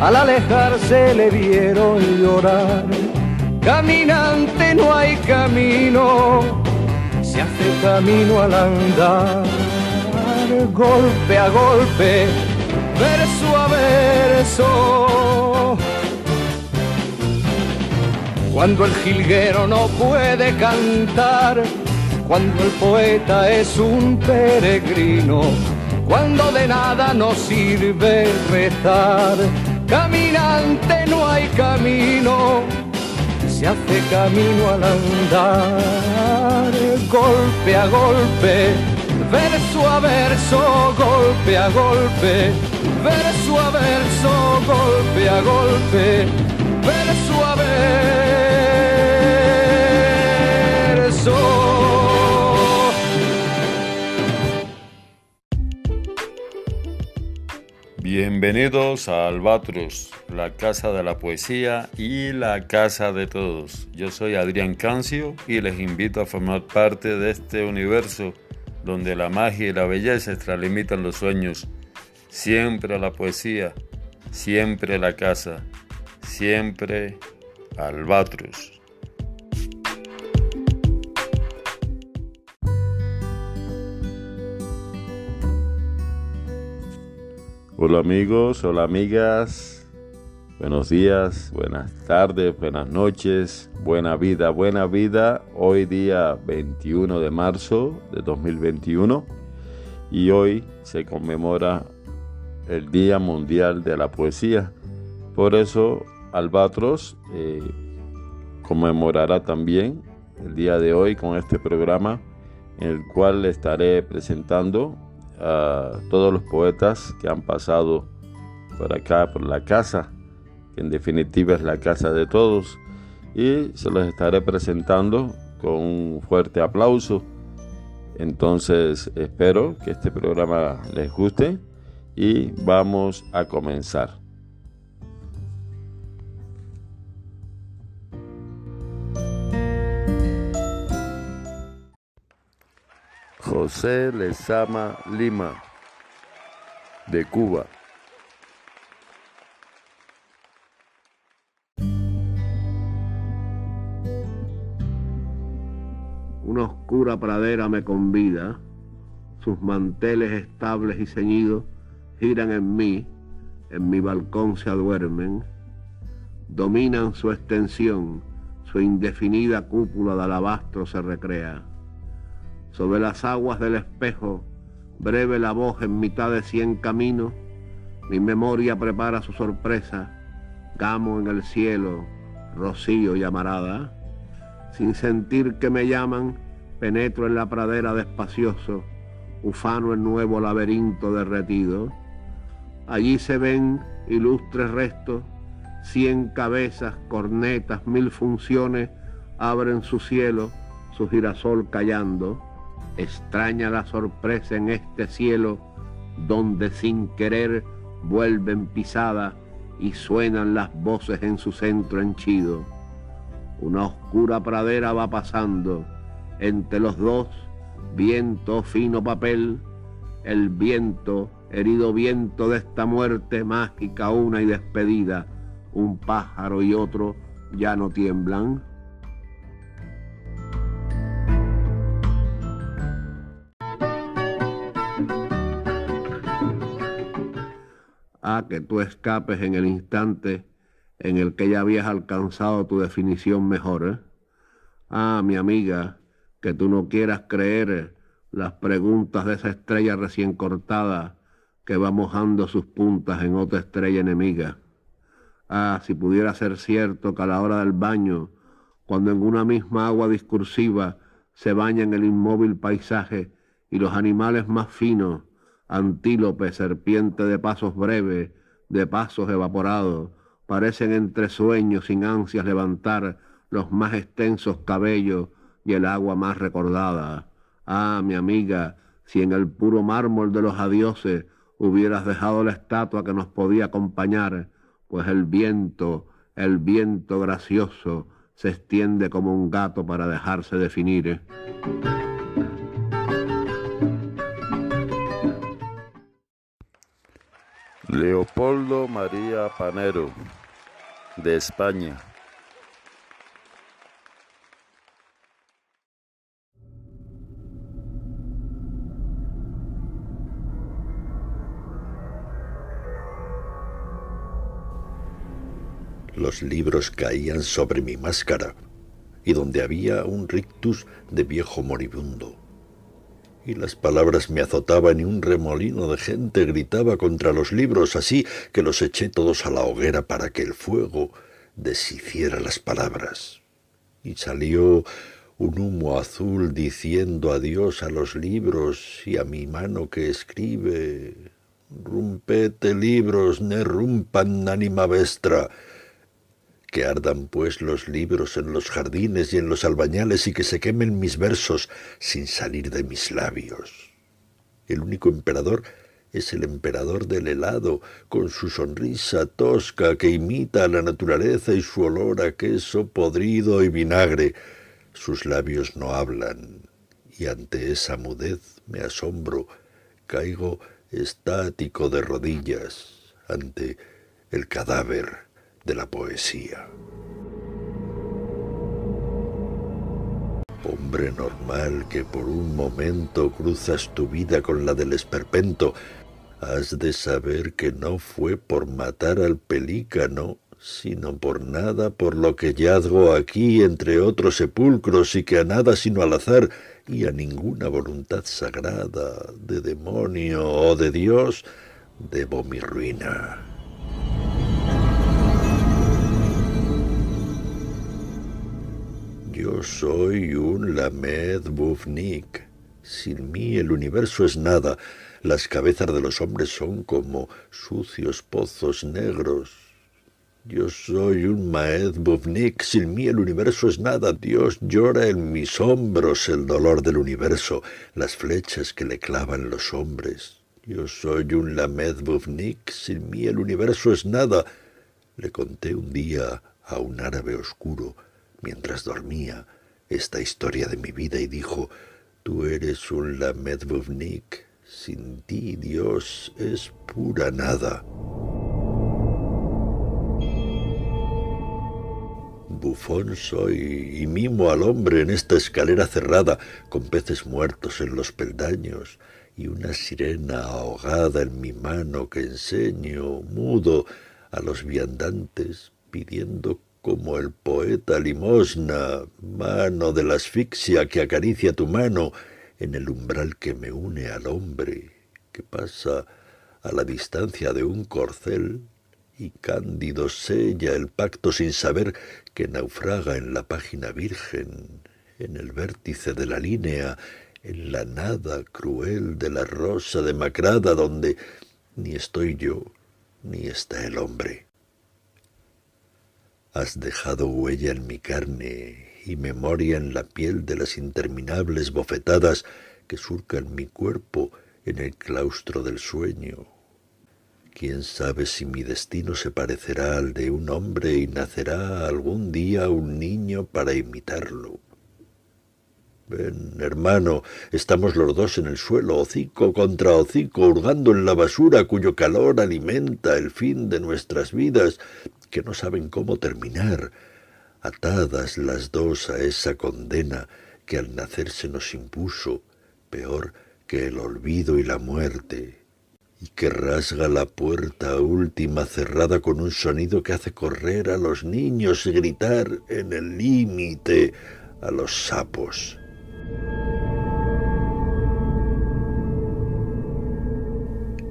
Al alejarse le vieron llorar. Caminante no hay camino, se hace camino al andar, golpe a golpe, verso a verso cuando el jilguero no puede cantar, cuando el poeta es un peregrino, cuando de nada nos sirve rezar. Caminante no hay camino, se hace camino al andar, golpe a golpe, verso a verso, golpe a golpe, verso a verso, golpe a golpe, verso a verso. Bienvenidos a Albatros, la casa de la poesía y la casa de todos. Yo soy Adrián Cancio y les invito a formar parte de este universo donde la magia y la belleza extralimitan los sueños. Siempre la poesía, siempre la casa, siempre Albatros. Hola amigos, hola amigas, buenos días, buenas tardes, buenas noches, buena vida, buena vida. Hoy día 21 de marzo de 2021 y hoy se conmemora el Día Mundial de la Poesía. Por eso Albatros eh, conmemorará también el día de hoy con este programa en el cual estaré presentando a todos los poetas que han pasado por acá, por la casa, que en definitiva es la casa de todos, y se los estaré presentando con un fuerte aplauso. Entonces espero que este programa les guste y vamos a comenzar. José Lezama Lima, de Cuba. Una oscura pradera me convida, sus manteles estables y ceñidos giran en mí, en mi balcón se aduermen, dominan su extensión, su indefinida cúpula de alabastro se recrea sobre las aguas del espejo, breve la voz en mitad de cien caminos, Mi memoria prepara su sorpresa, gamo en el cielo, rocío llamarada. Sin sentir que me llaman, penetro en la pradera despacioso, ufano el nuevo laberinto derretido. Allí se ven ilustres restos, cien cabezas, cornetas, mil funciones, abren su cielo, su girasol callando. Extraña la sorpresa en este cielo, donde sin querer vuelven pisada y suenan las voces en su centro henchido. Una oscura pradera va pasando, entre los dos, viento fino papel, el viento, herido viento de esta muerte mágica una y despedida, un pájaro y otro ya no tiemblan. Que tú escapes en el instante en el que ya habías alcanzado tu definición mejor. ¿eh? Ah, mi amiga, que tú no quieras creer las preguntas de esa estrella recién cortada que va mojando sus puntas en otra estrella enemiga. Ah, si pudiera ser cierto que a la hora del baño, cuando en una misma agua discursiva se bañan el inmóvil paisaje y los animales más finos, antílope, serpiente de pasos breves, de pasos evaporados, parecen entre sueños sin ansias levantar los más extensos cabellos y el agua más recordada. Ah, mi amiga, si en el puro mármol de los adioses hubieras dejado la estatua que nos podía acompañar, pues el viento, el viento gracioso, se extiende como un gato para dejarse definir. Leopoldo María Panero, de España. Los libros caían sobre mi máscara y donde había un rictus de viejo moribundo y las palabras me azotaban y un remolino de gente gritaba contra los libros, así que los eché todos a la hoguera para que el fuego deshiciera las palabras. Y salió un humo azul diciendo adiós a los libros y a mi mano que escribe. Rumpete libros, ne rumpan anima vestra que ardan pues los libros en los jardines y en los albañales y que se quemen mis versos sin salir de mis labios. El único emperador es el emperador del helado, con su sonrisa tosca que imita a la naturaleza y su olor a queso podrido y vinagre. Sus labios no hablan, y ante esa mudez me asombro, caigo estático de rodillas ante el cadáver de la poesía. Hombre normal que por un momento cruzas tu vida con la del esperpento, has de saber que no fue por matar al pelícano, sino por nada por lo que yazgo aquí entre otros sepulcros y que a nada sino al azar y a ninguna voluntad sagrada de demonio o de Dios debo mi ruina. Yo soy un Lamed Bufnik. Sin mí el universo es nada. Las cabezas de los hombres son como sucios pozos negros. Yo soy un Maed Bufnik. Sin mí el universo es nada. Dios llora en mis hombros el dolor del universo, las flechas que le clavan los hombres. Yo soy un Lamed Bufnik. Sin mí el universo es nada. Le conté un día a un árabe oscuro mientras dormía esta historia de mi vida y dijo, tú eres un Lamedvovnik, sin ti Dios es pura nada. Bufón soy y mimo al hombre en esta escalera cerrada, con peces muertos en los peldaños y una sirena ahogada en mi mano que enseño, mudo, a los viandantes pidiendo como el poeta limosna, mano de la asfixia que acaricia tu mano en el umbral que me une al hombre, que pasa a la distancia de un corcel, y cándido sella el pacto sin saber que naufraga en la página virgen, en el vértice de la línea, en la nada cruel de la rosa demacrada donde ni estoy yo, ni está el hombre. Has dejado huella en mi carne y memoria en la piel de las interminables bofetadas que surcan mi cuerpo en el claustro del sueño. Quién sabe si mi destino se parecerá al de un hombre y nacerá algún día un niño para imitarlo. Ven, hermano, estamos los dos en el suelo, hocico contra hocico, hurgando en la basura cuyo calor alimenta el fin de nuestras vidas, que no saben cómo terminar, atadas las dos a esa condena que al nacer se nos impuso, peor que el olvido y la muerte, y que rasga la puerta última cerrada con un sonido que hace correr a los niños y gritar en el límite a los sapos.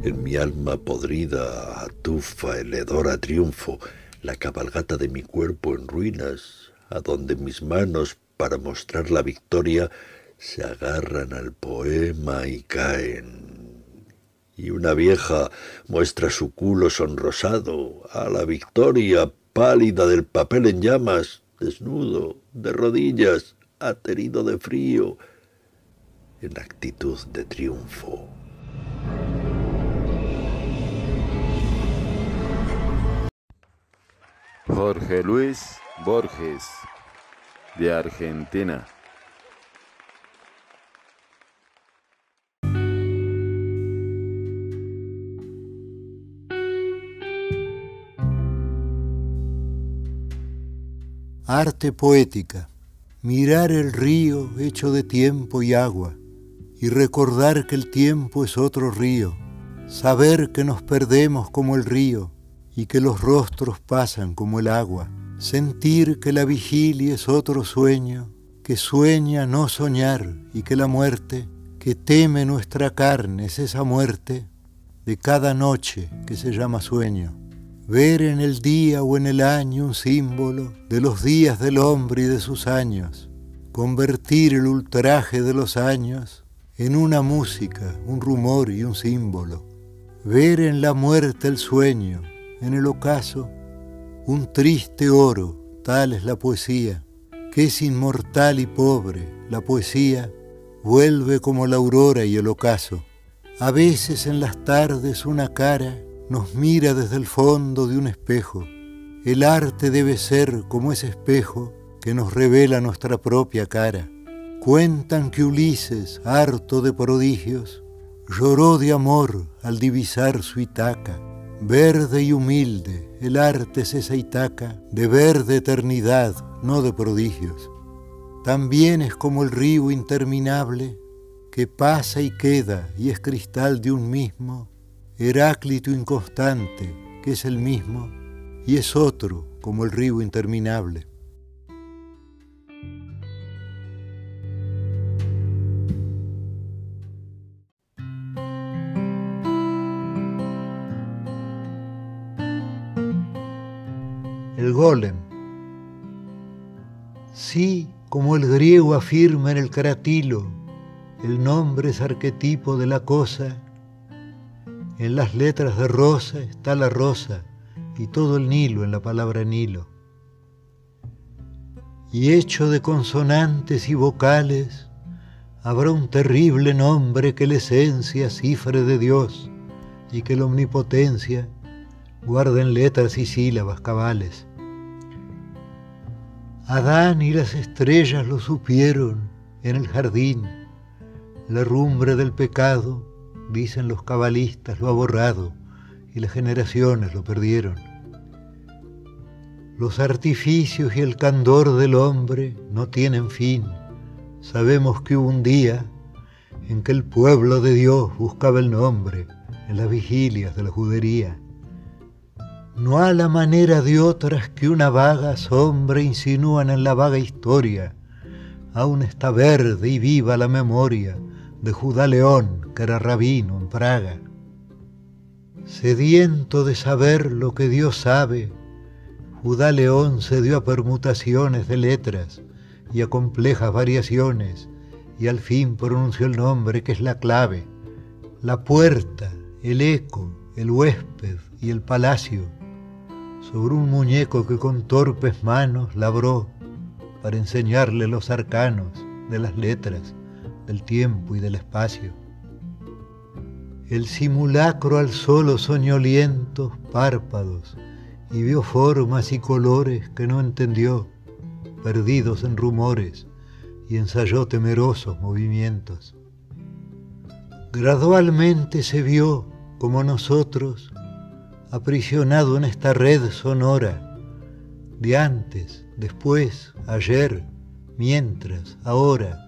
En mi alma podrida atufa el hedor a triunfo, la cabalgata de mi cuerpo en ruinas, a donde mis manos, para mostrar la victoria, se agarran al poema y caen. Y una vieja muestra su culo sonrosado a la victoria pálida del papel en llamas, desnudo, de rodillas, aterido de frío, en actitud de triunfo. Jorge Luis Borges, de Argentina. Arte poética. Mirar el río hecho de tiempo y agua y recordar que el tiempo es otro río. Saber que nos perdemos como el río y que los rostros pasan como el agua. Sentir que la vigilia es otro sueño, que sueña no soñar y que la muerte, que teme nuestra carne, es esa muerte de cada noche que se llama sueño. Ver en el día o en el año un símbolo de los días del hombre y de sus años. Convertir el ultraje de los años en una música, un rumor y un símbolo. Ver en la muerte el sueño, en el ocaso, un triste oro, tal es la poesía, que es inmortal y pobre, la poesía vuelve como la aurora y el ocaso. A veces en las tardes una cara nos mira desde el fondo de un espejo. El arte debe ser como ese espejo que nos revela nuestra propia cara. Cuentan que Ulises, harto de prodigios, lloró de amor al divisar su Itaca Verde y humilde, el arte es esa Itaca de verde eternidad, no de prodigios. También es como el río interminable que pasa y queda y es cristal de un mismo, Heráclito inconstante, que es el mismo, y es otro como el río interminable. el golem. Sí, como el griego afirma en el caratilo, el nombre es arquetipo de la cosa. En las letras de rosa está la rosa y todo el Nilo en la palabra Nilo. Y hecho de consonantes y vocales, habrá un terrible nombre que la esencia cifre de Dios y que la omnipotencia guarden letras y sílabas cabales. Adán y las estrellas lo supieron en el jardín. La rumbre del pecado, dicen los cabalistas, lo ha borrado y las generaciones lo perdieron. Los artificios y el candor del hombre no tienen fin. Sabemos que hubo un día en que el pueblo de Dios buscaba el nombre en las vigilias de la judería no a la manera de otras que una vaga sombra insinúan en la vaga historia. Aún está verde y viva la memoria de Judá León, que era rabino en Praga. Sediento de saber lo que Dios sabe, Judá León se dio a permutaciones de letras y a complejas variaciones, y al fin pronunció el nombre que es la clave, la puerta, el eco, el huésped y el palacio, sobre un muñeco que con torpes manos labró para enseñarle los arcanos de las letras, del tiempo y del espacio. El simulacro alzó los soñolientos párpados y vio formas y colores que no entendió, perdidos en rumores, y ensayó temerosos movimientos. Gradualmente se vio, como nosotros, aprisionado en esta red sonora, de antes, después, ayer, mientras, ahora,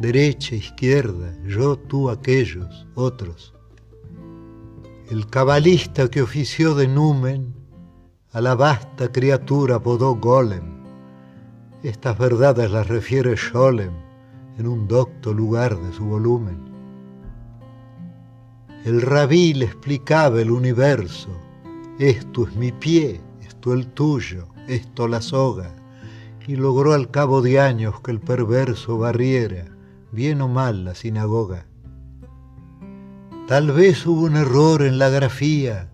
derecha, izquierda, yo, tú, aquellos, otros. El cabalista que ofició de numen a la vasta criatura apodó golem. Estas verdades las refiere Scholem en un docto lugar de su volumen. El rabí le explicaba el universo, esto es mi pie, esto el tuyo, esto la soga, y logró al cabo de años que el perverso barriera, bien o mal, la sinagoga. Tal vez hubo un error en la grafía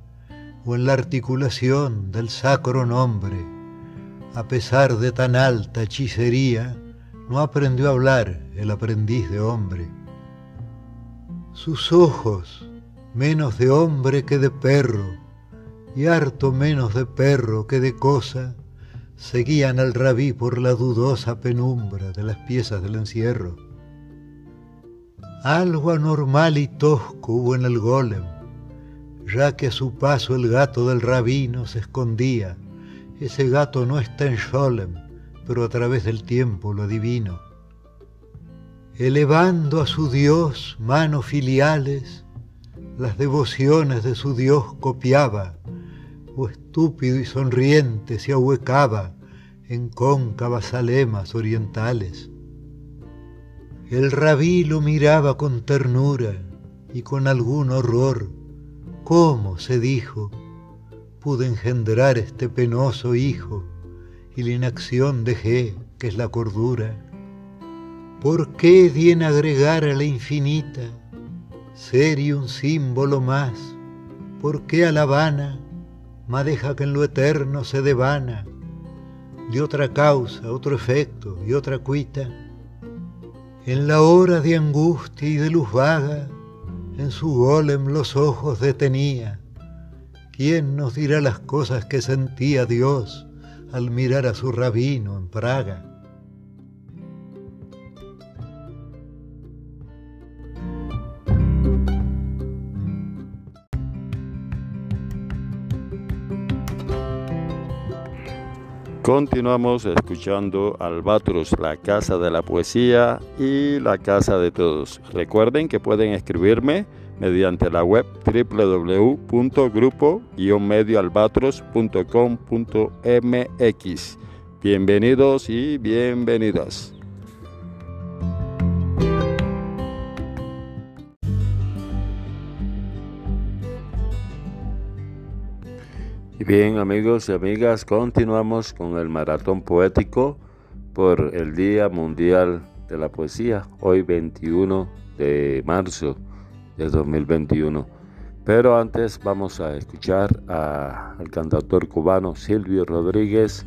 o en la articulación del sacro nombre. A pesar de tan alta hechicería, no aprendió a hablar el aprendiz de hombre. Sus ojos, menos de hombre que de perro, y harto menos de perro que de cosa, seguían al rabí por la dudosa penumbra de las piezas del encierro. Algo anormal y tosco hubo en el golem, ya que a su paso el gato del rabino se escondía. Ese gato no está en Sholem, pero a través del tiempo lo adivino. Elevando a su Dios manos filiales, las devociones de su Dios copiaba, o estúpido y sonriente se ahuecaba en cóncavas alemas orientales. El rabí lo miraba con ternura y con algún horror. ¿Cómo, se dijo, pude engendrar este penoso hijo y la inacción dejé, que es la cordura? ¿Por qué di en agregar a la infinita ser y un símbolo más? ¿Por qué a la vana deja que en lo eterno se devana, de otra causa, otro efecto y otra cuita. En la hora de angustia y de luz vaga, en su golem los ojos detenía. ¿Quién nos dirá las cosas que sentía Dios al mirar a su rabino en Praga? Continuamos escuchando Albatros, la casa de la poesía y la casa de todos. Recuerden que pueden escribirme mediante la web www.grupo-medioalbatros.com.mx. Bienvenidos y bienvenidas. Bien amigos y amigas, continuamos con el maratón poético por el Día Mundial de la Poesía, hoy 21 de marzo de 2021. Pero antes vamos a escuchar al cantautor cubano Silvio Rodríguez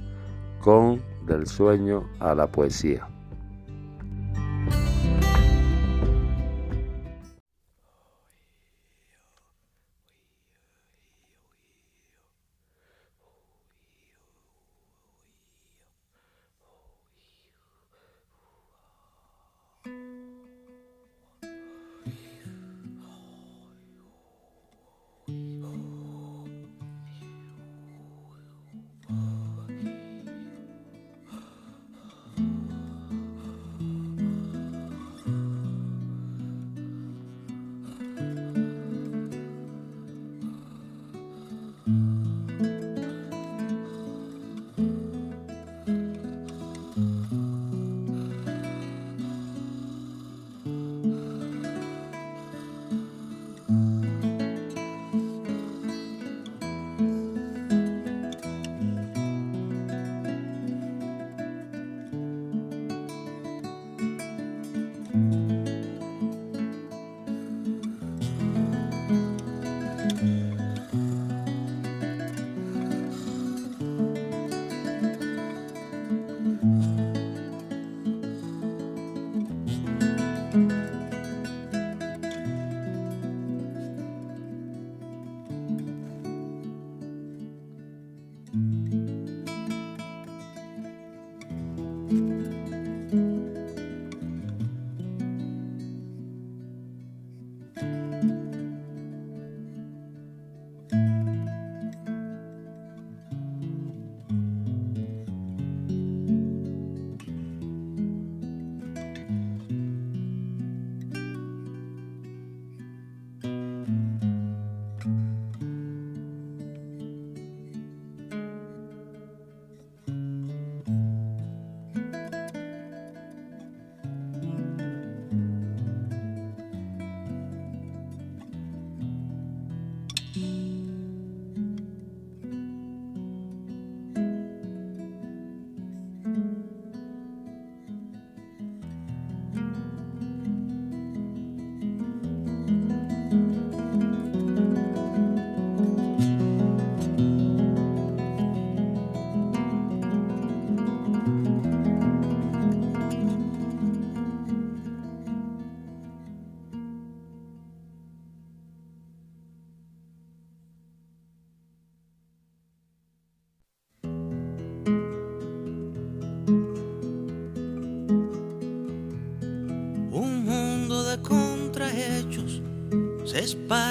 con Del sueño a la poesía.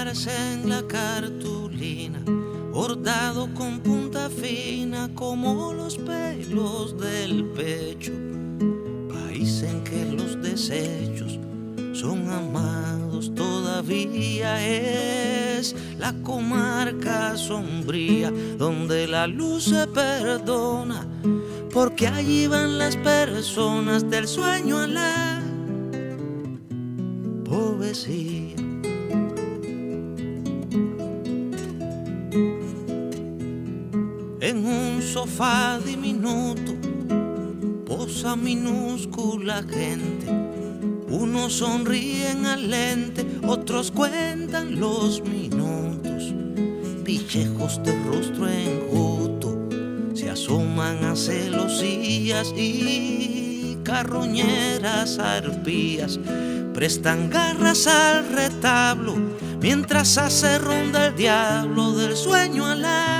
En la cartulina, bordado con punta fina como los pelos del pecho. País en que los desechos son amados todavía es la comarca sombría donde la luz se perdona porque allí van las personas del sueño a la poesía. Sofá diminuto posa minúscula gente. Unos sonríen al lente, otros cuentan los minutos. Pichejos de rostro enjuto se asoman a celosías y carroñeras arpías prestan garras al retablo mientras hace ronda el diablo del sueño a la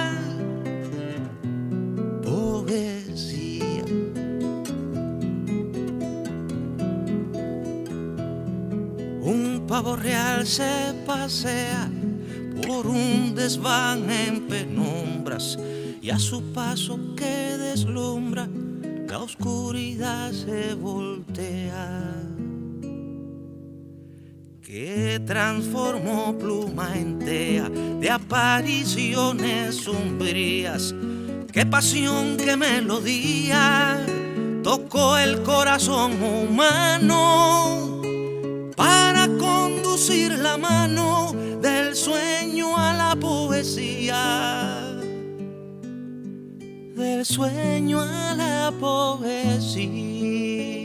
real se pasea por un desván en penumbras y a su paso que deslumbra la oscuridad se voltea. Que transformó pluma en tea de apariciones sombrías. Qué pasión, qué melodía tocó el corazón humano para la mano del sueño a la poesía del sueño a la poesía.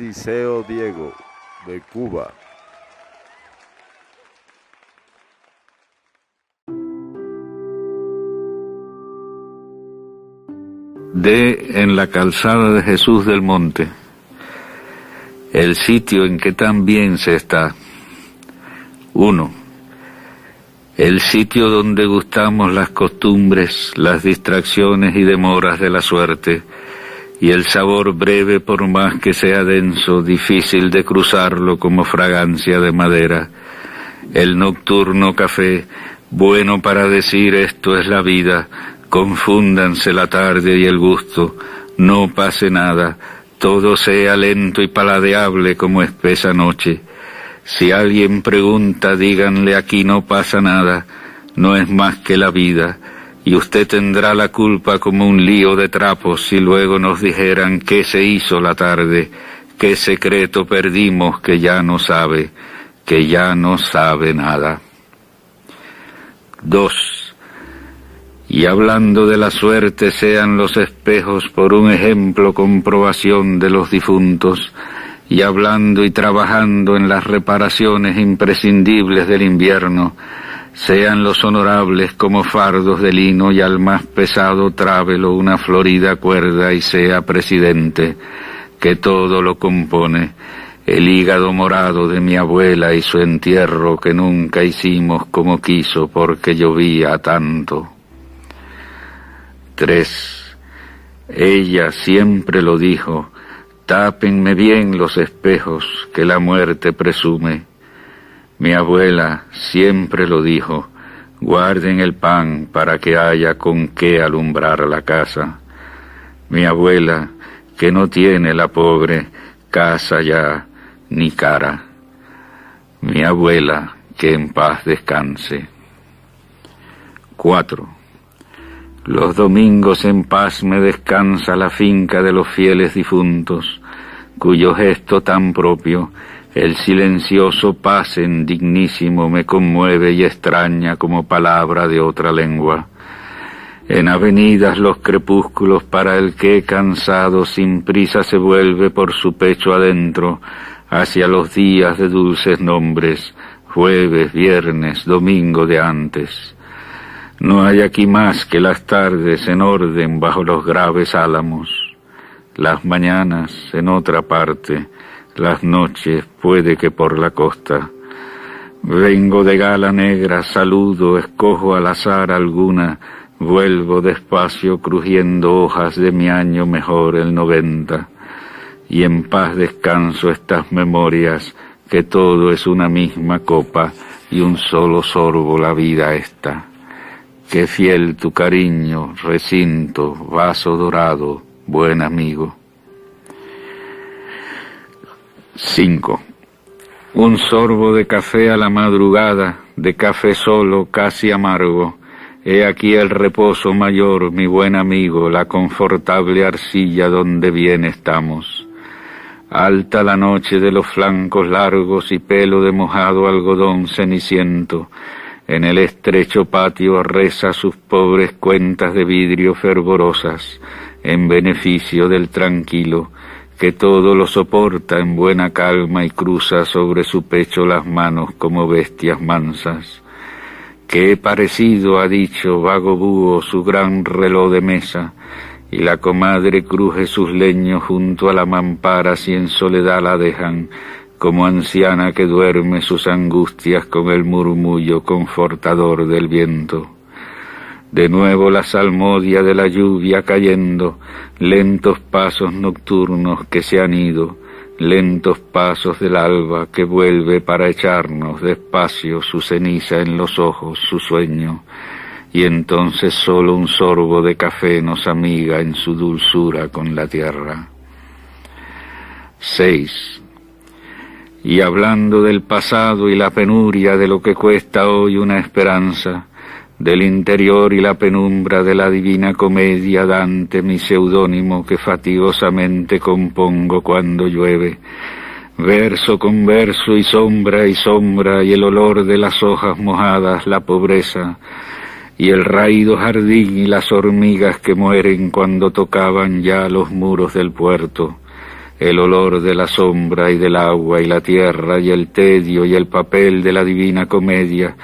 Eliseo Diego, de Cuba. De en la calzada de Jesús del Monte, el sitio en que tan bien se está. Uno, el sitio donde gustamos las costumbres, las distracciones y demoras de la suerte, y el sabor breve por más que sea denso, difícil de cruzarlo como fragancia de madera. El nocturno café, bueno para decir esto es la vida, confúndanse la tarde y el gusto, no pase nada, todo sea lento y paladeable como espesa noche. Si alguien pregunta, díganle aquí no pasa nada, no es más que la vida, y usted tendrá la culpa como un lío de trapos si luego nos dijeran qué se hizo la tarde, qué secreto perdimos que ya no sabe, que ya no sabe nada. 2. Y hablando de la suerte sean los espejos por un ejemplo comprobación de los difuntos, y hablando y trabajando en las reparaciones imprescindibles del invierno, sean los honorables como fardos de lino y al más pesado trábelo una florida cuerda y sea presidente, que todo lo compone, el hígado morado de mi abuela y su entierro que nunca hicimos como quiso porque llovía tanto. 3. Ella siempre lo dijo, tápenme bien los espejos que la muerte presume. Mi abuela siempre lo dijo, guarden el pan para que haya con qué alumbrar la casa. Mi abuela, que no tiene la pobre casa ya, ni cara. Mi abuela, que en paz descanse. 4. Los domingos en paz me descansa la finca de los fieles difuntos, cuyo gesto tan propio, el silencioso pasen dignísimo me conmueve y extraña como palabra de otra lengua. En avenidas los crepúsculos para el que cansado sin prisa se vuelve por su pecho adentro, hacia los días de dulces nombres, jueves, viernes, domingo de antes. No hay aquí más que las tardes en orden bajo los graves álamos, las mañanas en otra parte, las noches puede que por la costa. Vengo de gala negra, saludo, escojo al azar alguna, vuelvo despacio crujiendo hojas de mi año mejor el noventa y en paz descanso estas memorias, que todo es una misma copa y un solo sorbo la vida esta. Qué fiel tu cariño, recinto, vaso dorado, buen amigo. 5. Un sorbo de café a la madrugada, de café solo, casi amargo. He aquí el reposo mayor, mi buen amigo, la confortable arcilla donde bien estamos. Alta la noche de los flancos largos y pelo de mojado algodón ceniciento. En el estrecho patio reza sus pobres cuentas de vidrio fervorosas, en beneficio del tranquilo, que todo lo soporta en buena calma y cruza sobre su pecho las manos como bestias mansas. Que parecido, ha dicho vago búho, su gran reloj de mesa, y la comadre cruje sus leños junto a la mampara si en soledad la dejan, como anciana que duerme sus angustias con el murmullo confortador del viento. De nuevo la salmodia de la lluvia cayendo, lentos pasos nocturnos que se han ido, lentos pasos del alba que vuelve para echarnos despacio su ceniza en los ojos, su sueño, y entonces solo un sorbo de café nos amiga en su dulzura con la tierra. 6. Y hablando del pasado y la penuria de lo que cuesta hoy una esperanza, del interior y la penumbra de la divina comedia Dante, mi seudónimo que fatigosamente compongo cuando llueve, verso con verso y sombra y sombra y el olor de las hojas mojadas, la pobreza, y el raído jardín y las hormigas que mueren cuando tocaban ya los muros del puerto, el olor de la sombra y del agua y la tierra y el tedio y el papel de la divina comedia,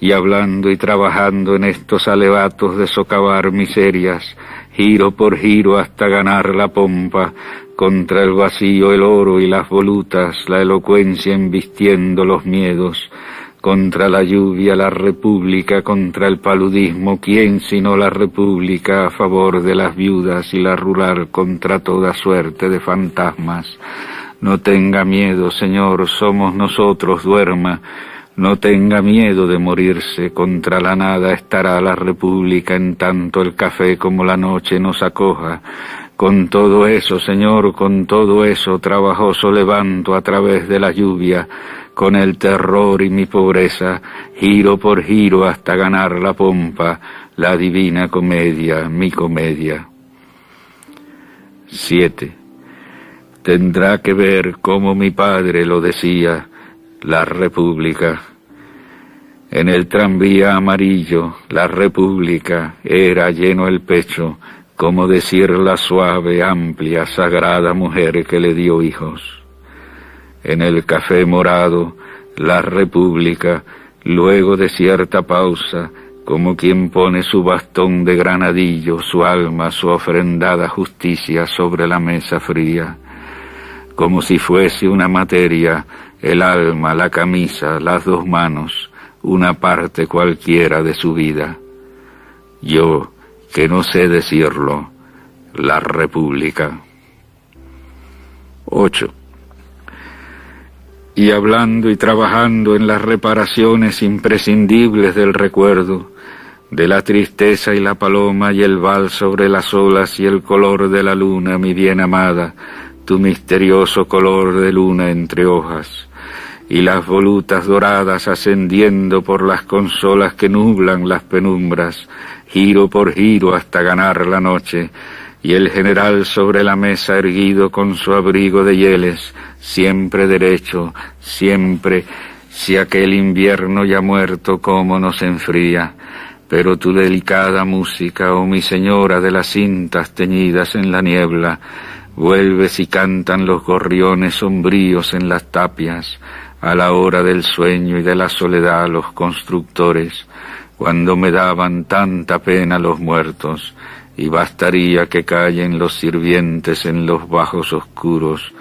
y hablando y trabajando en estos alevatos de socavar miserias, giro por giro hasta ganar la pompa, contra el vacío el oro y las volutas, la elocuencia embistiendo los miedos, contra la lluvia la república, contra el paludismo, ¿quién sino la república a favor de las viudas y la rural contra toda suerte de fantasmas? No tenga miedo, Señor, somos nosotros, duerma. No tenga miedo de morirse, contra la nada estará la república en tanto el café como la noche nos acoja. Con todo eso, Señor, con todo eso, trabajoso levanto a través de la lluvia, con el terror y mi pobreza, giro por giro hasta ganar la pompa, la divina comedia, mi comedia. 7. Tendrá que ver como mi padre lo decía, la República. En el tranvía amarillo, la República era lleno el pecho, como decir la suave, amplia, sagrada mujer que le dio hijos. En el café morado, la República, luego de cierta pausa, como quien pone su bastón de granadillo, su alma, su ofrendada justicia sobre la mesa fría, como si fuese una materia, el alma, la camisa, las dos manos, una parte cualquiera de su vida. Yo, que no sé decirlo, la República. 8 y hablando y trabajando en las reparaciones imprescindibles del recuerdo, de la tristeza y la paloma y el val sobre las olas y el color de la luna, mi bien amada, tu misterioso color de luna entre hojas, y las volutas doradas ascendiendo por las consolas que nublan las penumbras, giro por giro hasta ganar la noche, y el general sobre la mesa erguido con su abrigo de hieles, siempre derecho, siempre, si aquel invierno ya muerto cómo nos enfría, pero tu delicada música, oh mi señora de las cintas teñidas en la niebla, vuelves y cantan los gorriones sombríos en las tapias, a la hora del sueño y de la soledad los constructores, cuando me daban tanta pena los muertos, y bastaría que callen los sirvientes en los bajos oscuros,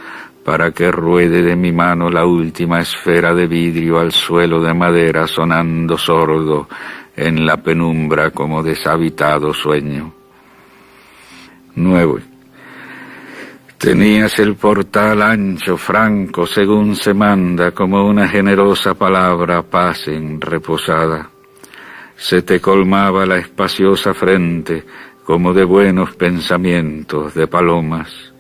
para que ruede de mi mano la última esfera de vidrio al suelo de madera sonando sordo en la penumbra como deshabitado sueño. Nueve. Tenías el portal ancho, franco, según se manda, como una generosa palabra, paz en reposada. Se te colmaba la espaciosa frente, como de buenos pensamientos de palomas.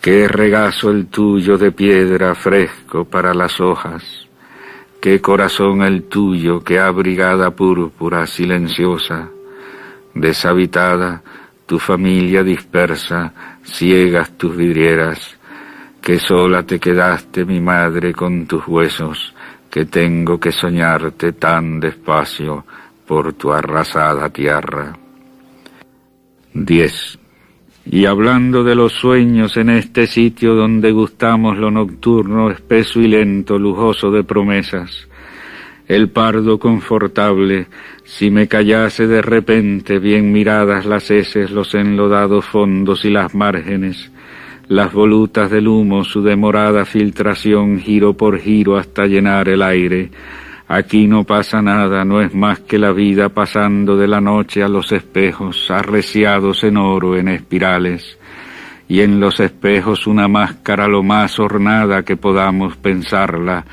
Qué regazo el tuyo de piedra fresco para las hojas, qué corazón el tuyo, qué abrigada púrpura silenciosa, deshabitada, tu familia dispersa, ciegas tus vidrieras, que sola te quedaste mi madre con tus huesos, que tengo que soñarte tan despacio por tu arrasada tierra. 10. Y hablando de los sueños en este sitio donde gustamos lo nocturno, espeso y lento, lujoso de promesas, el pardo confortable, si me callase de repente bien miradas las heces, los enlodados fondos y las márgenes, las volutas del humo, su demorada filtración giro por giro hasta llenar el aire, Aquí no pasa nada, no es más que la vida pasando de la noche a los espejos, arreciados en oro, en espirales, y en los espejos una máscara lo más ornada que podamos pensarla,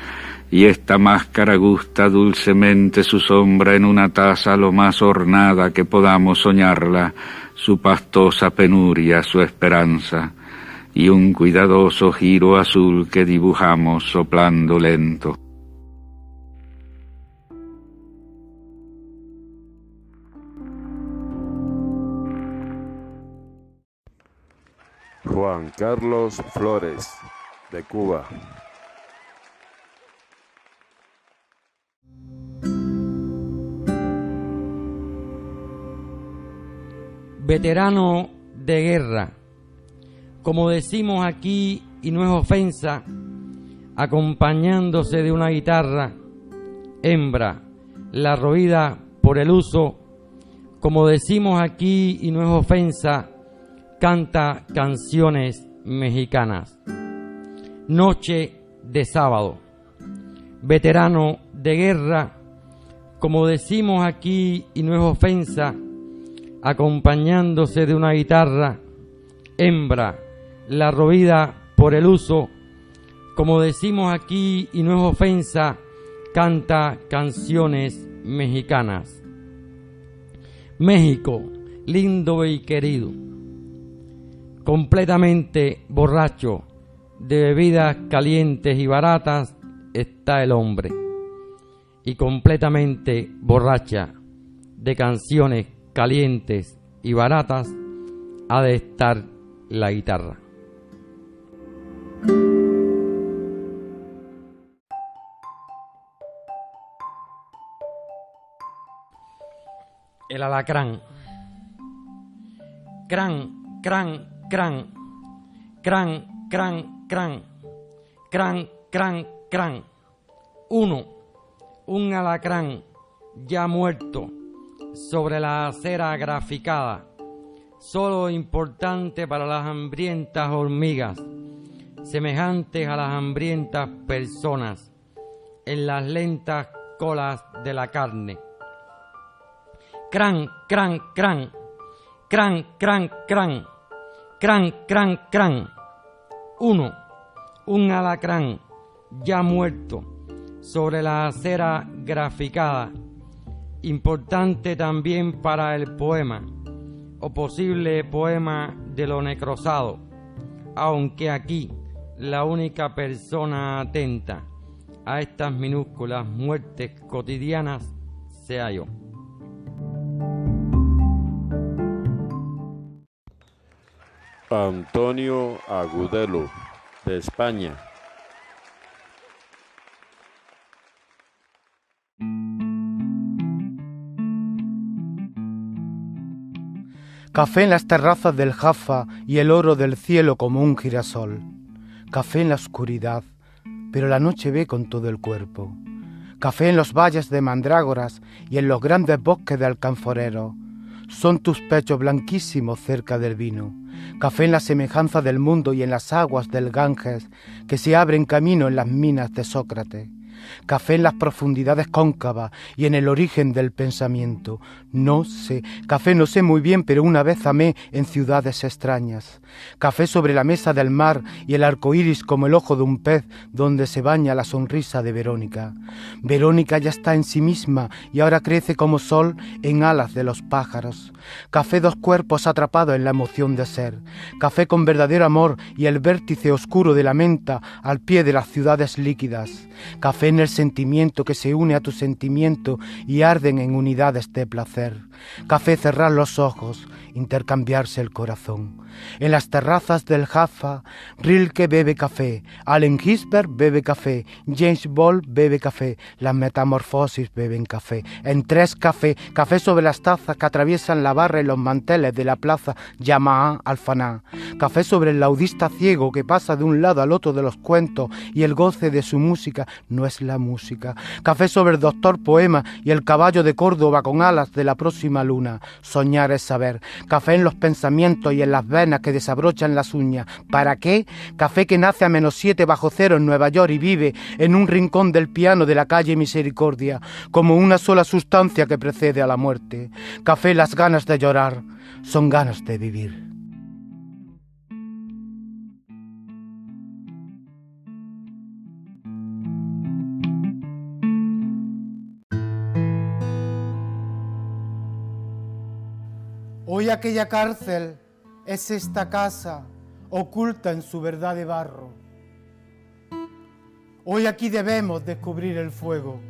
y esta máscara gusta dulcemente su sombra en una taza lo más ornada que podamos soñarla, su pastosa penuria, su esperanza, y un cuidadoso giro azul que dibujamos soplando lento. Juan Carlos Flores, de Cuba. Veterano de guerra, como decimos aquí y no es ofensa, acompañándose de una guitarra, hembra, la roída por el uso, como decimos aquí y no es ofensa, canta canciones mexicanas. Noche de sábado. Veterano de guerra, como decimos aquí y no es ofensa, acompañándose de una guitarra, hembra, la roída por el uso, como decimos aquí y no es ofensa, canta canciones mexicanas. México, lindo y querido completamente borracho de bebidas calientes y baratas está el hombre y completamente borracha de canciones calientes y baratas ha de estar la guitarra. El alacrán. Cran, cran, cran. Cran, cran, cran. Cran, cran, cran. Uno. Un alacrán ya muerto sobre la acera graficada, solo importante para las hambrientas hormigas, semejantes a las hambrientas personas, en las lentas colas de la carne. Cran, cran, cran, cran, cran, cran, cran, cran, cran. Uno, un alacrán ya muerto sobre la acera graficada, importante también para el poema, o posible poema de lo necrosado, aunque aquí la única persona atenta a estas minúsculas muertes cotidianas sea yo. Antonio Agudelo, de España. Café en las terrazas del Jaffa y el oro del cielo como un girasol. Café en la oscuridad, pero la noche ve con todo el cuerpo. Café en los valles de mandrágoras y en los grandes bosques de alcanforero. Son tus pechos blanquísimos cerca del vino café en la semejanza del mundo y en las aguas del Ganges que se abren camino en las minas de Sócrates café en las profundidades cóncavas y en el origen del pensamiento. No sé, café no sé muy bien, pero una vez amé en ciudades extrañas. Café sobre la mesa del mar y el arco iris como el ojo de un pez donde se baña la sonrisa de Verónica. Verónica ya está en sí misma y ahora crece como sol en alas de los pájaros. Café dos cuerpos atrapados en la emoción de ser. Café con verdadero amor y el vértice oscuro de la menta al pie de las ciudades líquidas. Café en el sentimiento que se une a tu sentimiento y arden en unidades de placer. Café cerrar los ojos, intercambiarse el corazón. En las terrazas del Jaffa, Rilke bebe café, Allen Ginsberg bebe café, James Ball bebe café, las metamorfosis beben café. En tres café, café sobre las tazas que atraviesan la barra y los manteles de la plaza Yamaa Alfaná. Café sobre el laudista ciego que pasa de un lado al otro de los cuentos y el goce de su música no es la música. Café sobre el doctor poema y el caballo de Córdoba con alas de la próxima luna. Soñar es saber. Café en los pensamientos y en las venas que desabrochan las uñas. ¿Para qué? Café que nace a menos siete bajo cero en Nueva York y vive en un rincón del piano de la calle Misericordia, como una sola sustancia que precede a la muerte. Café las ganas de llorar son ganas de vivir. Hoy aquella cárcel es esta casa oculta en su verdad de barro. Hoy aquí debemos descubrir el fuego.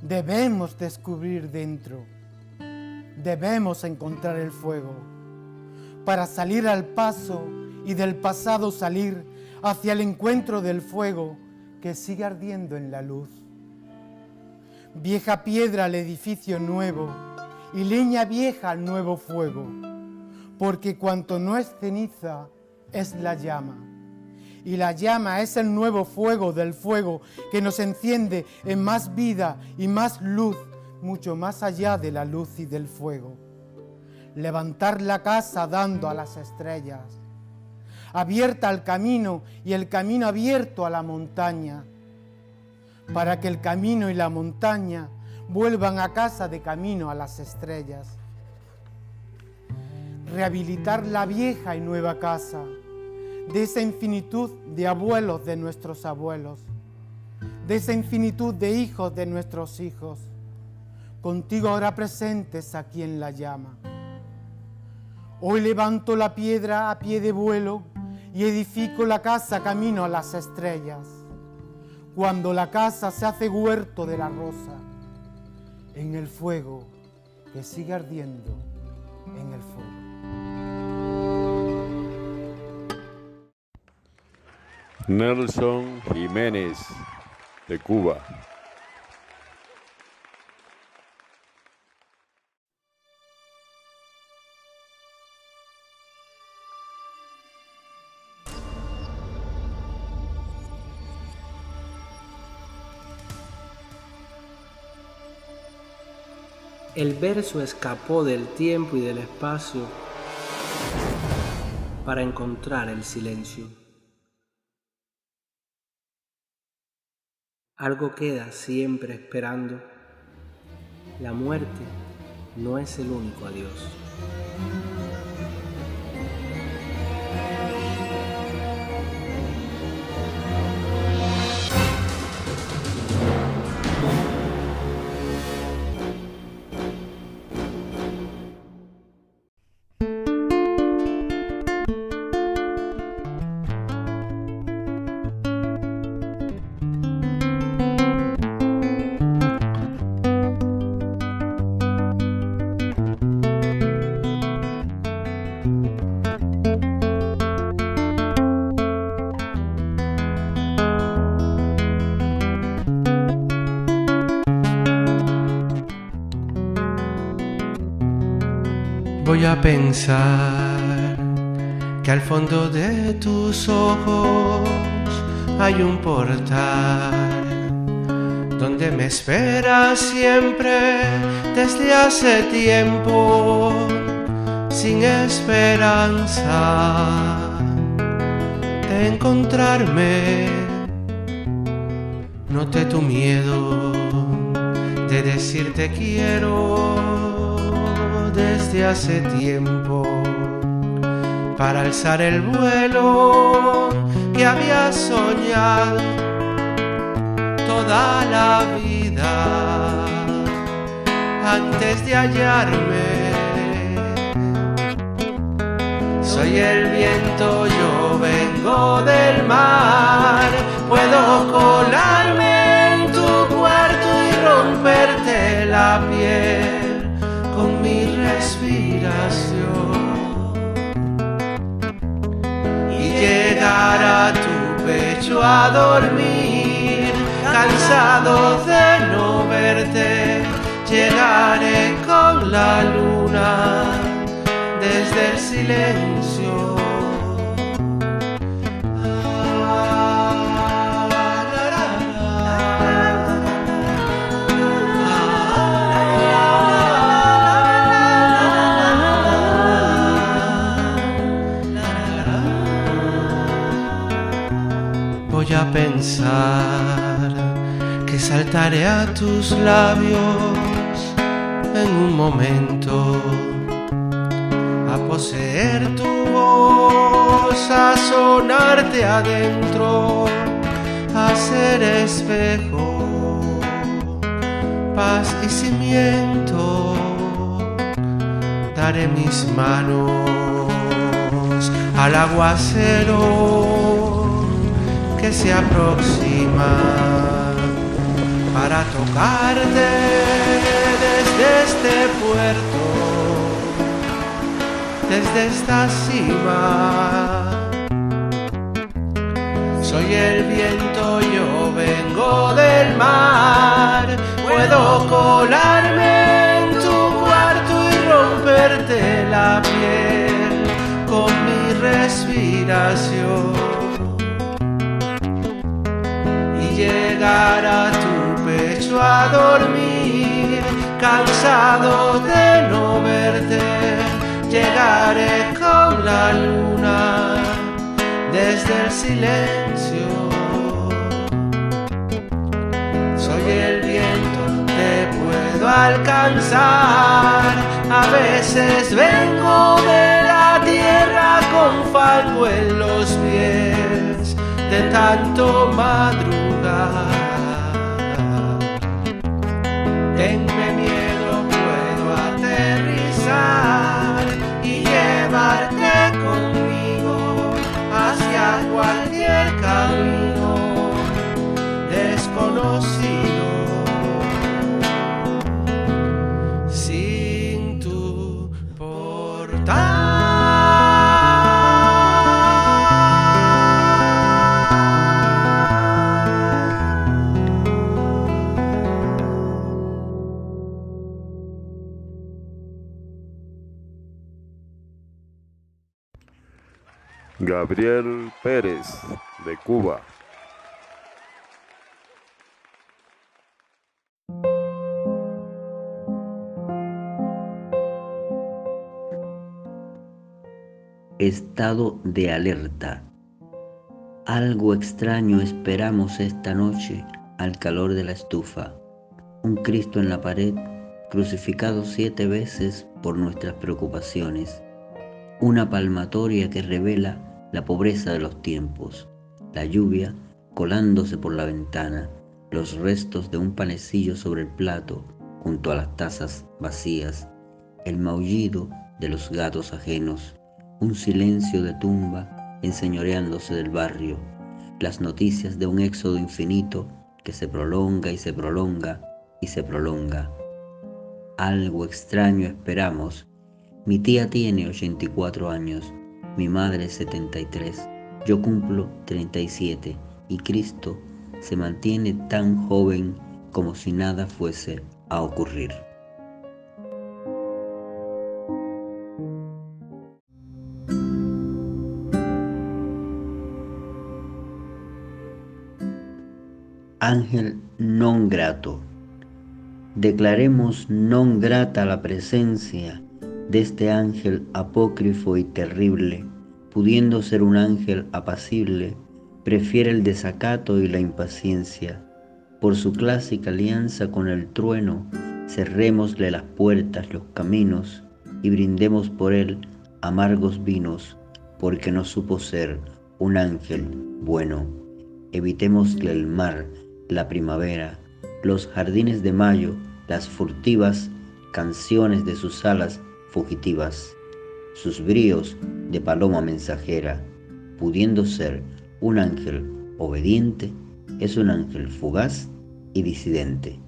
Debemos descubrir dentro. Debemos encontrar el fuego para salir al paso y del pasado salir hacia el encuentro del fuego que sigue ardiendo en la luz. Vieja piedra al edificio nuevo y leña vieja al nuevo fuego, porque cuanto no es ceniza es la llama. Y la llama es el nuevo fuego del fuego que nos enciende en más vida y más luz, mucho más allá de la luz y del fuego. Levantar la casa dando a las estrellas, abierta al camino y el camino abierto a la montaña, para que el camino y la montaña vuelvan a casa de camino a las estrellas. Rehabilitar la vieja y nueva casa de esa infinitud de abuelos de nuestros abuelos, de esa infinitud de hijos de nuestros hijos, contigo ahora presentes aquí en la llama. Hoy levanto la piedra a pie de vuelo y edifico la casa camino a las estrellas. Cuando la casa se hace huerto de la rosa, en el fuego que sigue ardiendo en el fuego. Nelson Jiménez de Cuba. El verso escapó del tiempo y del espacio para encontrar el silencio. Algo queda siempre esperando. La muerte no es el único adiós. Pensar que al fondo de tus ojos hay un portal donde me espera siempre desde hace tiempo sin esperanza de encontrarme. Noté tu miedo de decirte quiero hace tiempo para alzar el vuelo que había soñado toda la vida antes de hallarme. Soy el viento, yo vengo del mar, puedo colarme en tu cuarto y romperte la piel y llegar a tu pecho a dormir, cansado de no verte, llegaré con la luna desde el silencio. Voy a pensar que saltaré a tus labios en un momento a poseer tu voz, a sonarte adentro, a ser espejo, paz y cimiento. Daré mis manos al aguacero que se aproxima para tocarte desde este puerto desde esta cima. Soy el viento, yo vengo del mar. Puedo colarme en tu cuarto y romperte la piel con mi respiración. Llegar a tu pecho a dormir, cansado de no verte llegaré con la luna desde el silencio. Soy el viento, te puedo alcanzar. A veces vengo de la tierra con fango en los pies de tanto madrugar. 나 Gabriel Pérez de Cuba. Estado de alerta. Algo extraño esperamos esta noche al calor de la estufa. Un Cristo en la pared, crucificado siete veces por nuestras preocupaciones. Una palmatoria que revela la pobreza de los tiempos. La lluvia colándose por la ventana. Los restos de un panecillo sobre el plato junto a las tazas vacías. El maullido de los gatos ajenos un silencio de tumba enseñoreándose del barrio, las noticias de un éxodo infinito que se prolonga y se prolonga y se prolonga. Algo extraño esperamos. Mi tía tiene 84 años, mi madre 73, yo cumplo 37 y Cristo se mantiene tan joven como si nada fuese a ocurrir. ángel non grato. Declaremos non grata la presencia de este ángel apócrifo y terrible, pudiendo ser un ángel apacible, prefiere el desacato y la impaciencia. Por su clásica alianza con el trueno, cerrémosle las puertas, los caminos, y brindemos por él amargos vinos, porque no supo ser un ángel bueno. Evitémosle el mar, la primavera, los jardines de mayo, las furtivas canciones de sus alas fugitivas, sus bríos de paloma mensajera, pudiendo ser un ángel obediente, es un ángel fugaz y disidente.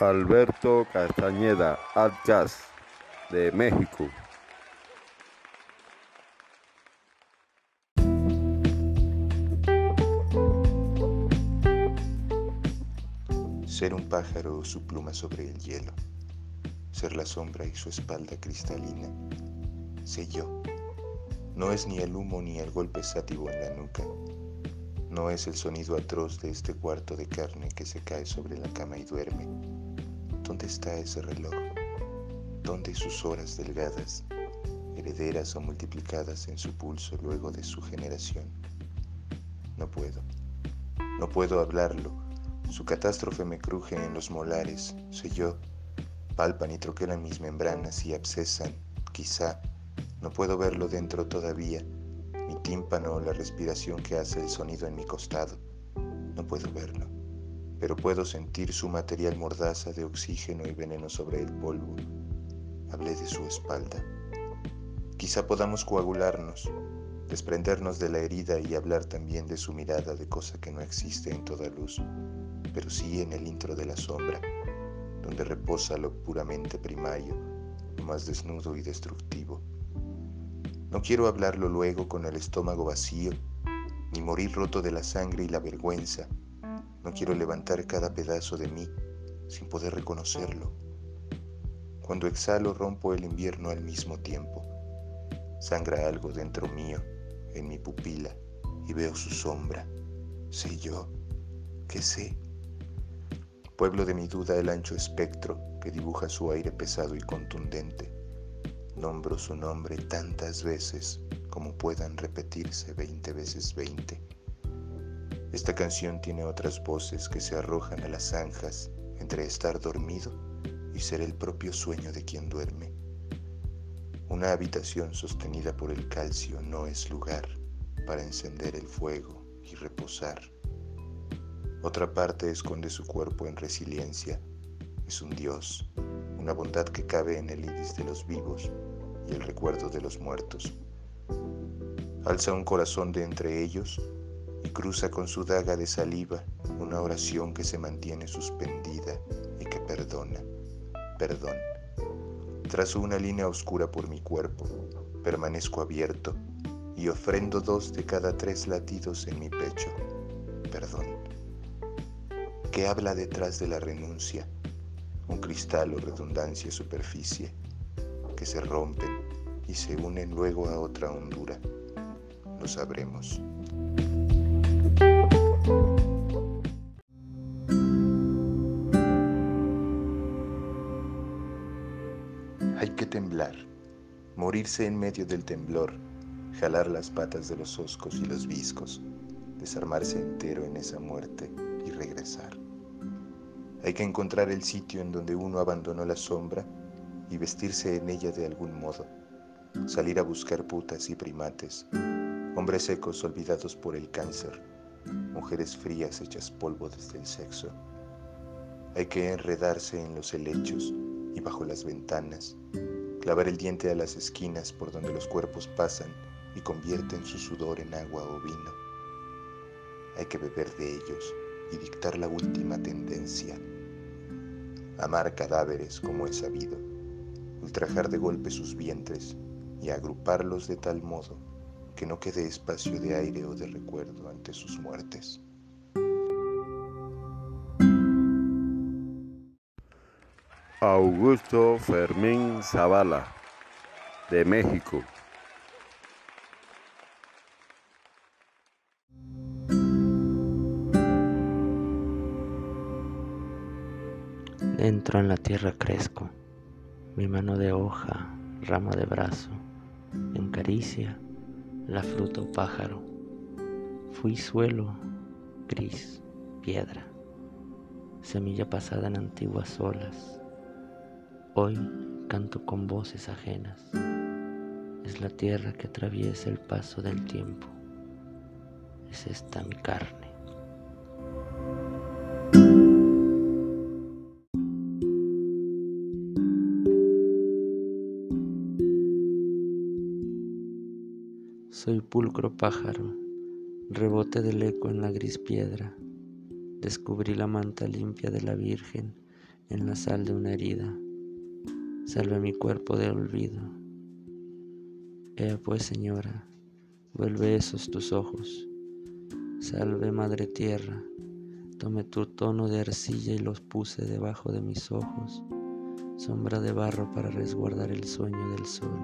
Alberto Castañeda, Jazz, de México. Ser un pájaro o su pluma sobre el hielo, ser la sombra y su espalda cristalina, sé yo. No es ni el humo ni el golpe sátivo en la nuca, no es el sonido atroz de este cuarto de carne que se cae sobre la cama y duerme. ¿Dónde está ese reloj? ¿Dónde sus horas delgadas, herederas o multiplicadas en su pulso luego de su generación? No puedo, no puedo hablarlo su catástrofe me cruje en los molares, soy yo. Palpan y troquelan mis membranas y abscesan, quizá. No puedo verlo dentro todavía, mi tímpano la respiración que hace el sonido en mi costado. No puedo verlo, pero puedo sentir su material mordaza de oxígeno y veneno sobre el polvo. Hablé de su espalda. Quizá podamos coagularnos, desprendernos de la herida y hablar también de su mirada de cosa que no existe en toda luz pero sí en el intro de la sombra, donde reposa lo puramente primario, lo más desnudo y destructivo. No quiero hablarlo luego con el estómago vacío, ni morir roto de la sangre y la vergüenza. No quiero levantar cada pedazo de mí sin poder reconocerlo. Cuando exhalo rompo el invierno al mismo tiempo. Sangra algo dentro mío, en mi pupila, y veo su sombra. Sé yo, que sé pueblo de mi duda el ancho espectro que dibuja su aire pesado y contundente. Nombro su nombre tantas veces como puedan repetirse veinte veces veinte. Esta canción tiene otras voces que se arrojan a las zanjas entre estar dormido y ser el propio sueño de quien duerme. Una habitación sostenida por el calcio no es lugar para encender el fuego y reposar. Otra parte esconde su cuerpo en resiliencia. Es un Dios, una bondad que cabe en el iris de los vivos y el recuerdo de los muertos. Alza un corazón de entre ellos y cruza con su daga de saliva una oración que se mantiene suspendida y que perdona. Perdón. Trazo una línea oscura por mi cuerpo, permanezco abierto y ofrendo dos de cada tres latidos en mi pecho. Perdón que habla detrás de la renuncia, un cristal o redundancia superficie. que se rompen y se unen luego a otra hondura. Lo sabremos. Hay que temblar, morirse en medio del temblor, jalar las patas de los oscos y los viscos, desarmarse entero en esa muerte y regresar. Hay que encontrar el sitio en donde uno abandonó la sombra y vestirse en ella de algún modo, salir a buscar putas y primates, hombres secos olvidados por el cáncer, mujeres frías hechas polvo desde el sexo. Hay que enredarse en los helechos y bajo las ventanas, clavar el diente a las esquinas por donde los cuerpos pasan y convierten su sudor en agua o vino. Hay que beber de ellos y dictar la última tendencia amar cadáveres como es sabido, ultrajar de golpe sus vientres y agruparlos de tal modo que no quede espacio de aire o de recuerdo ante sus muertes. Augusto Fermín Zavala, de México. En la tierra crezco, mi mano de hoja, rama de brazo, en caricia la fruta o pájaro. Fui suelo, gris, piedra, semilla pasada en antiguas olas. Hoy canto con voces ajenas. Es la tierra que atraviesa el paso del tiempo. Es esta mi carne. Pulcro pájaro, rebote del eco en la gris piedra. Descubrí la manta limpia de la Virgen en la sal de una herida. Salve mi cuerpo de olvido. Ea pues, Señora, vuelve esos tus ojos. Salve, Madre Tierra, tomé tu tono de arcilla y los puse debajo de mis ojos, sombra de barro para resguardar el sueño del sol.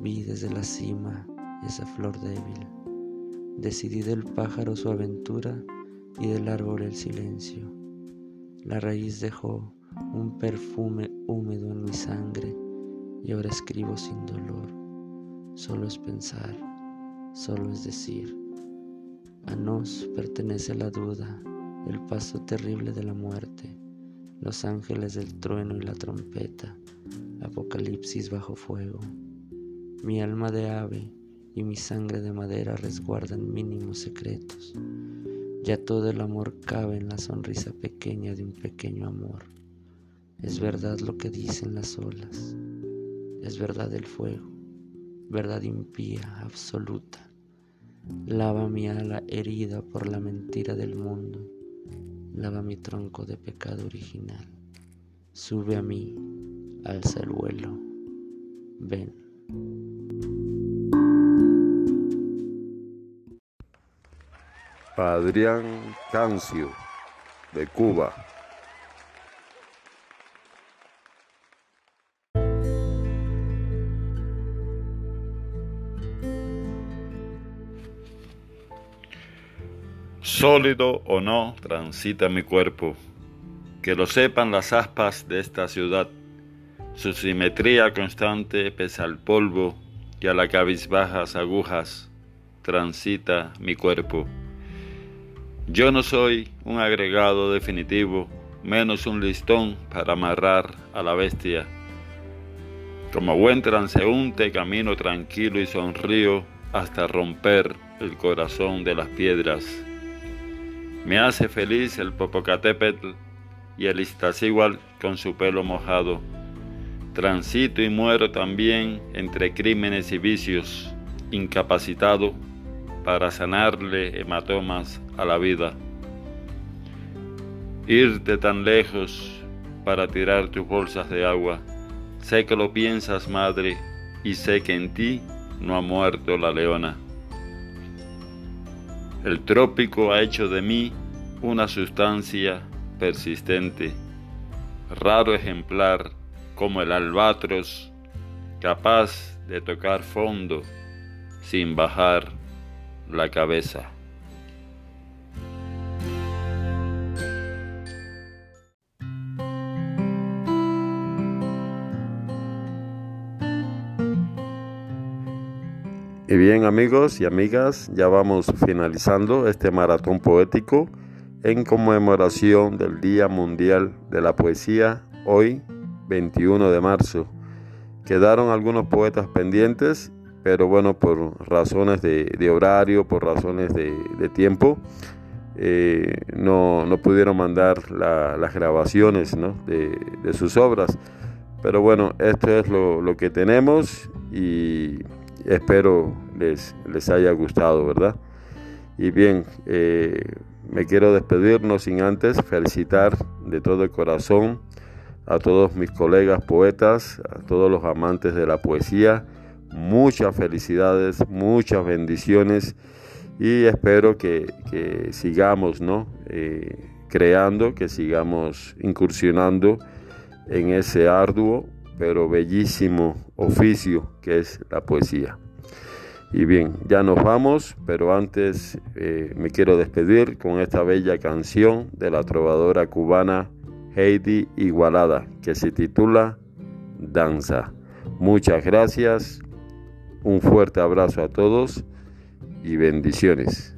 Vi desde la cima esa flor débil. Decidí del pájaro su aventura y del árbol el silencio. La raíz dejó un perfume húmedo en mi sangre y ahora escribo sin dolor. Solo es pensar, solo es decir. A nos pertenece la duda, el paso terrible de la muerte, los ángeles del trueno y la trompeta, apocalipsis bajo fuego. Mi alma de ave y mi sangre de madera resguardan mínimos secretos. Ya todo el amor cabe en la sonrisa pequeña de un pequeño amor. Es verdad lo que dicen las olas, es verdad el fuego, verdad impía, absoluta. Lava mi ala herida por la mentira del mundo, lava mi tronco de pecado original. Sube a mí, alza el vuelo, ven. Adrián Cancio, de Cuba. Sólido o no transita mi cuerpo, que lo sepan las aspas de esta ciudad. Su simetría constante pesa al polvo y a las cabizbajas agujas transita mi cuerpo. Yo no soy un agregado definitivo, menos un listón para amarrar a la bestia. Como buen transeúnte camino tranquilo y sonrío hasta romper el corazón de las piedras. Me hace feliz el Popocatépetl y el Iztaccíhuatl con su pelo mojado. Transito y muero también entre crímenes y vicios, incapacitado para sanarle hematomas a la vida. Irte tan lejos para tirar tus bolsas de agua. Sé que lo piensas, madre, y sé que en ti no ha muerto la leona. El trópico ha hecho de mí una sustancia persistente, raro ejemplar como el albatros capaz de tocar fondo sin bajar la cabeza. Y bien amigos y amigas, ya vamos finalizando este maratón poético en conmemoración del Día Mundial de la Poesía, hoy 21 de marzo. Quedaron algunos poetas pendientes, pero bueno, por razones de, horario, por razones de, tiempo, eh, no, pudieron mandar las grabaciones de, sus obras. Pero bueno, esto es lo, que tenemos y espero les, les haya gustado, ¿verdad? Y bien, eh, me quiero despedir no sin antes felicitar de todo el corazón a todos mis colegas poetas, a todos los amantes de la poesía. Muchas felicidades, muchas bendiciones y espero que, sigamos ¿no? Eh, creando, que sigamos incursionando en ese arduo pero bellísimo oficio que es la poesía. Y bien, ya nos vamos, pero antes eh, me quiero despedir con esta bella canción de la trovadora cubana Heidi Igualada, que se titula Danza. Muchas gracias, un fuerte abrazo a todos y bendiciones.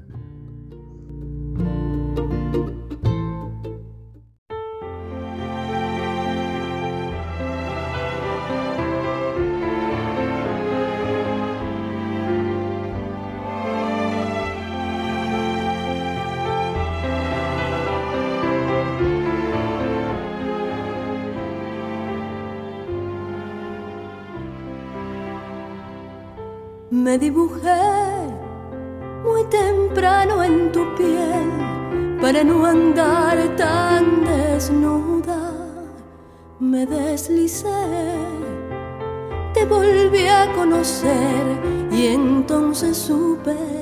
Entonces supe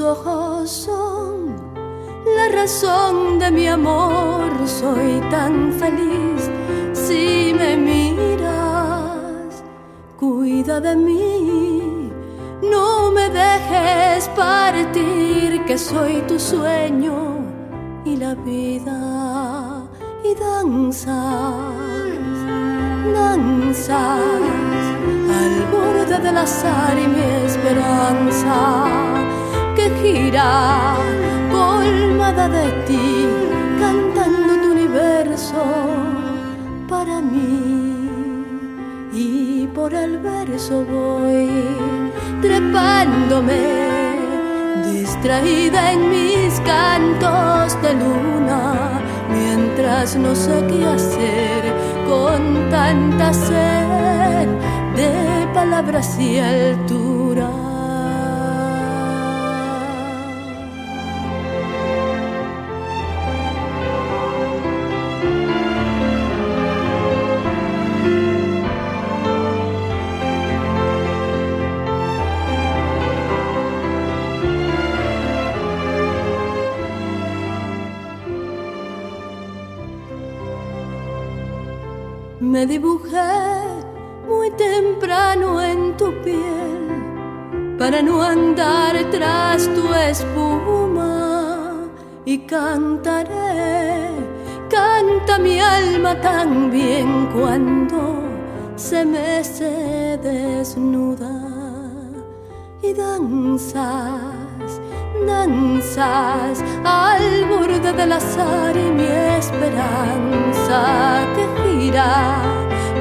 Ojos son la razón de mi amor, soy tan feliz si me miras, cuida de mí no me dejes partir, que soy tu sueño y la vida. Y danzas, danzas al borde del azar y mi esperanza gira colmada de ti, cantando tu universo para mí. Y por el verso voy trepándome, distraída en mis cantos de luna, mientras no sé qué hacer con tanta sed de palabras y altura. Me dibujé muy temprano en tu piel para no andar tras tu espuma y cantaré, canta mi alma tan bien cuando se mece desnuda y danza danzas al borde del azar y mi esperanza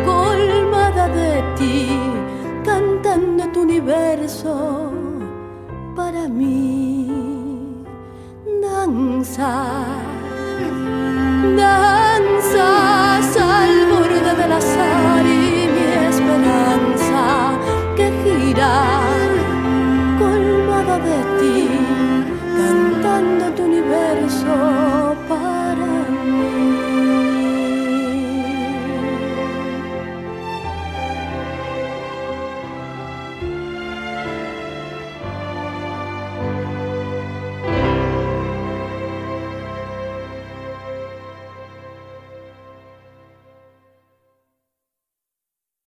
colmada de ti, cantando tu universo para mí. Danza, danza.